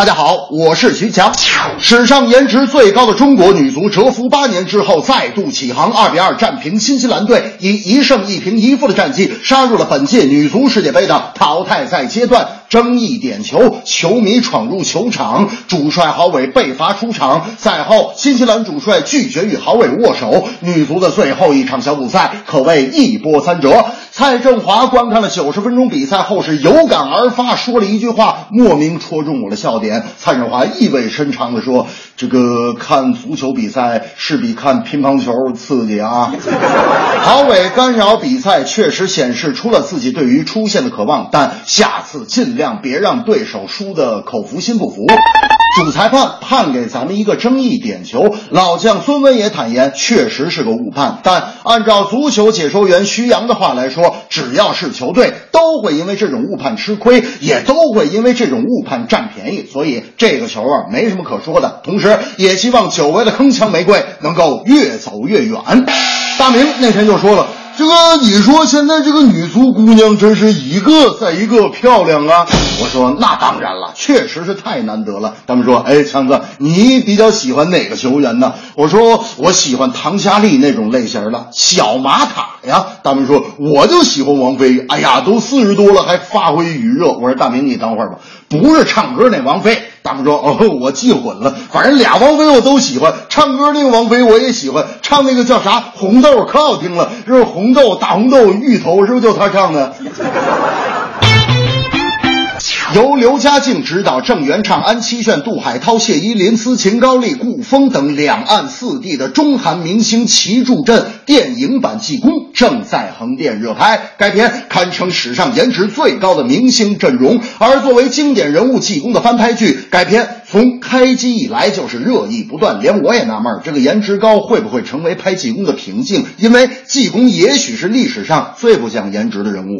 大家好，我是徐强。史上颜值最高的中国女足蛰伏八年之后再度起航，二比二战平新西兰队，以一胜一平一负的战绩杀入了本届女足世界杯的淘汰赛阶段。争议点球，球迷闯入球场，主帅郝伟被罚出场。赛后，新西兰主帅拒绝与郝伟握手。女足的最后一场小组赛可谓一波三折。蔡振华观看了九十分钟比赛后是有感而发，说了一句话，莫名戳中我的笑点。蔡振华意味深长地说：“这个看足球比赛是比看乒乓球刺激啊。”郝伟干扰比赛，确实显示出了自己对于出线的渴望，但下次尽量别让对手输的口服心不服。主裁判判给咱们一个争议点球，老将孙温也坦言，确实是个误判。但按照足球解说员徐阳的话来说，只要是球队，都会因为这种误判吃亏，也都会因为这种误判占便宜。所以这个球啊，没什么可说的。同时，也希望久违的铿锵玫瑰能够越走越远。大明那天就说了。这个你说现在这个女足姑娘真是一个赛一个漂亮啊！我说那当然了，确实是太难得了。他们说，哎，强子，你比较喜欢哪个球员呢？我说我喜欢唐佳丽那种类型的小马塔呀。大明说我就喜欢王菲。哎呀，都四十多了还发挥余热。我说大明你等会儿吧，不是唱歌那王菲。大明说哦，我记混了，反正俩王菲我都喜欢，唱歌那个王菲我也喜欢，唱那个叫啥红豆可好听了，就是红豆大红豆芋头，是不是就他唱的？由刘嘉靖执导，郑元畅、安七炫、杜海涛、谢依霖、斯琴高丽、顾峰等两岸四地的中韩明星齐助阵，电影版《济公》正在横店热拍。该片堪称史上颜值最高的明星阵容。而作为经典人物济公的翻拍剧，该片从开机以来就是热议不断。连我也纳闷，这个颜值高会不会成为拍济公的瓶颈？因为济公也许是历史上最不讲颜值的人物。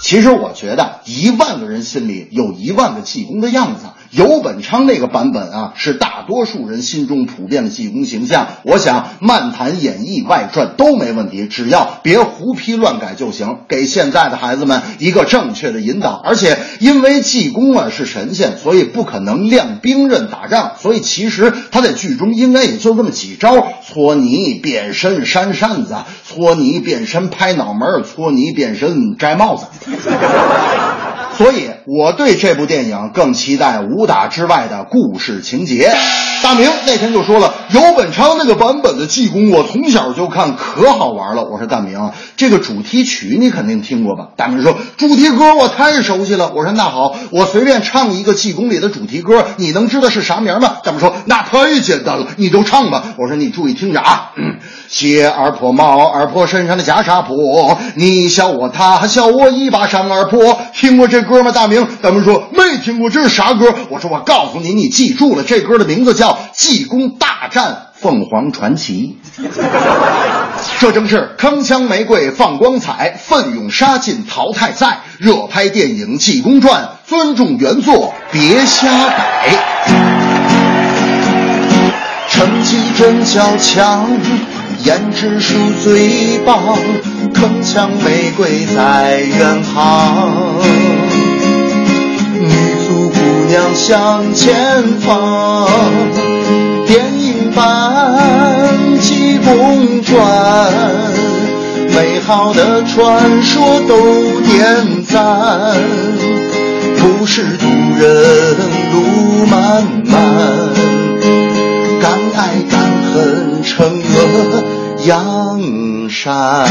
其实我觉得，一万个人心里有一万个济公的样子。游本昌那个版本啊，是大多数人心中普遍的济公形象。我想《漫谈演义外传》都没问题，只要别胡批乱改就行，给现在的孩子们一个正确的引导。而且因为济公啊是神仙，所以不可能亮兵刃打仗，所以其实他在剧中应该也就这么几招：搓泥、变身、扇扇子；搓泥、变身、拍脑门；搓泥、变身、摘帽子。所以，我对这部电影更期待武打之外的故事情节。大明那天就说了，游本昌那个版本的济公，我从小就看，可好玩了。我说大明，这个主题曲你肯定听过吧？大明说主题歌我太熟悉了。我说那好，我随便唱一个济公里的主题歌，你能知道是啥名吗？大明说那太简单了，你就唱吧。我说你注意听着啊，鞋儿破，帽儿破身上的袈裟破，你笑我他笑我一把扇耳破。听过这歌吗？大明，大明说没听过，这是啥歌？我说我告诉你，你记住了，这歌的名字叫。济公大战凤凰传奇，这正是铿锵玫瑰放光彩，奋勇杀进淘汰赛。热拍电影《济公传》，尊重原作，别瞎改。成绩真较强，胭脂树最棒，铿锵玫瑰在远航。女足姑娘向前方。电影版《济公传》，美好的传说都点赞。故事动人，路漫漫，敢爱敢恨，成恶阳山。